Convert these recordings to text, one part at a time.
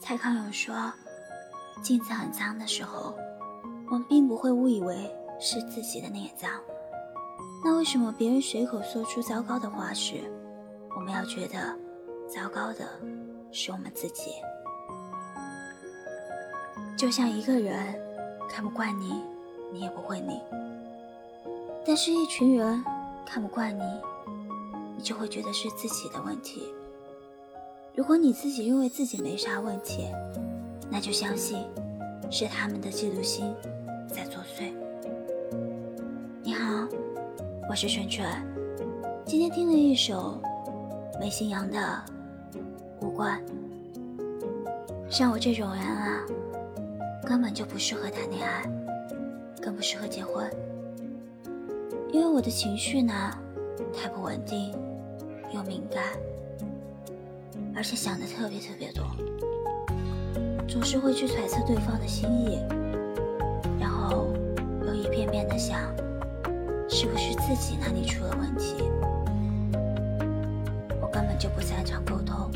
蔡康永说：“镜子很脏的时候，我们并不会误以为是自己的脸脏。那为什么别人随口说出糟糕的话时，我们要觉得糟糕的是我们自己？就像一个人看不惯你，你也不会理；但是一群人看不惯你，你就会觉得是自己的问题。”如果你自己认为自己没啥问题，那就相信是他们的嫉妒心在作祟。你好，我是纯纯，今天听了一首美心阳的《无关》。像我这种人啊，根本就不适合谈恋爱，更不适合结婚，因为我的情绪呢，太不稳定又敏感。而且想的特别特别多，总是会去揣测对方的心意，然后又一遍遍的想，是不是自己哪里出了问题？我根本就不擅长沟通，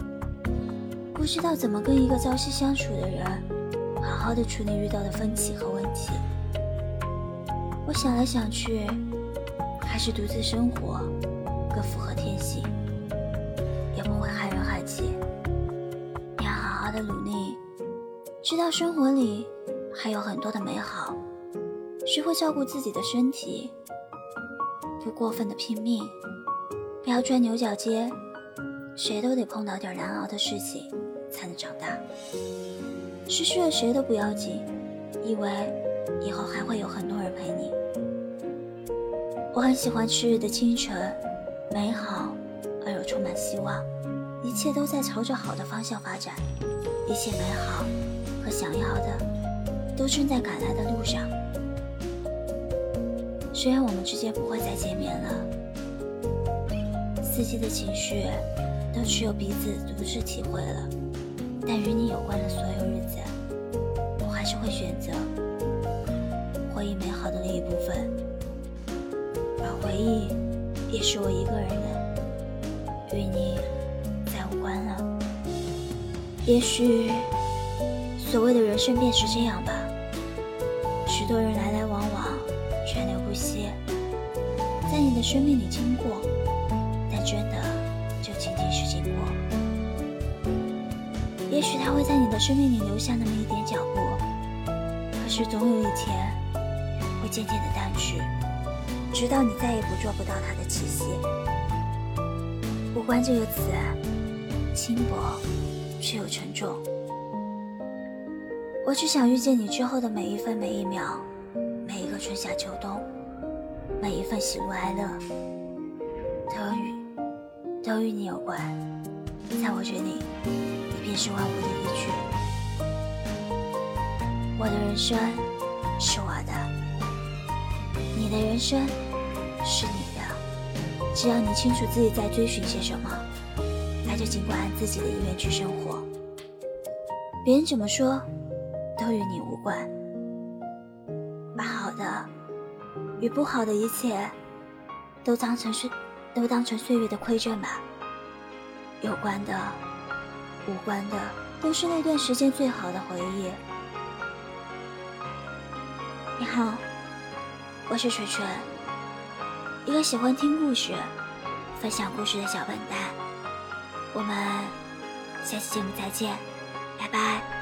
不知道怎么跟一个朝夕相处的人，好好的处理遇到的分歧和问题。我想来想去，还是独自生活更符合天性。的努力，知道生活里还有很多的美好，学会照顾自己的身体，不过分的拼命，不要钻牛角尖。谁都得碰到点难熬的事情才能长大。失去了谁都不要紧，因为以后还会有很多人陪你。我很喜欢赤日的清晨，美好而又充满希望。一切都在朝着好的方向发展，一切美好和想要的都正在赶来的路上。虽然我们之间不会再见面了，四季的情绪都只有彼此独自体会了，但与你有关的所有日子，我还是会选择回忆美好的那一部分，而回忆也是我一个人的，与你。也许所谓的人生便是这样吧。许多人来来往往，川流不息，在你的生命里经过，但真的就仅仅是经过。也许他会在你的生命里留下那么一点脚步，可是总有一天会渐渐的淡去，直到你再也捕捉不到他的气息。无关这个词。轻薄却又沉重。我只想遇见你之后的每一分每一秒，每一个春夏秋冬，每一份喜怒哀乐，都与都与你有关。在我这里，你便是万物的依据。我的人生是我的，你的人生是你的。只要你清楚自己在追寻些什么。就尽管按自己的意愿去生活，别人怎么说都与你无关。把好的与不好的一切都当成岁，都当成岁月的馈赠吧。有关的、无关的，都是那段时间最好的回忆。你好，我是锤锤，一个喜欢听故事、分享故事的小笨蛋。我们下期节目再见，拜拜。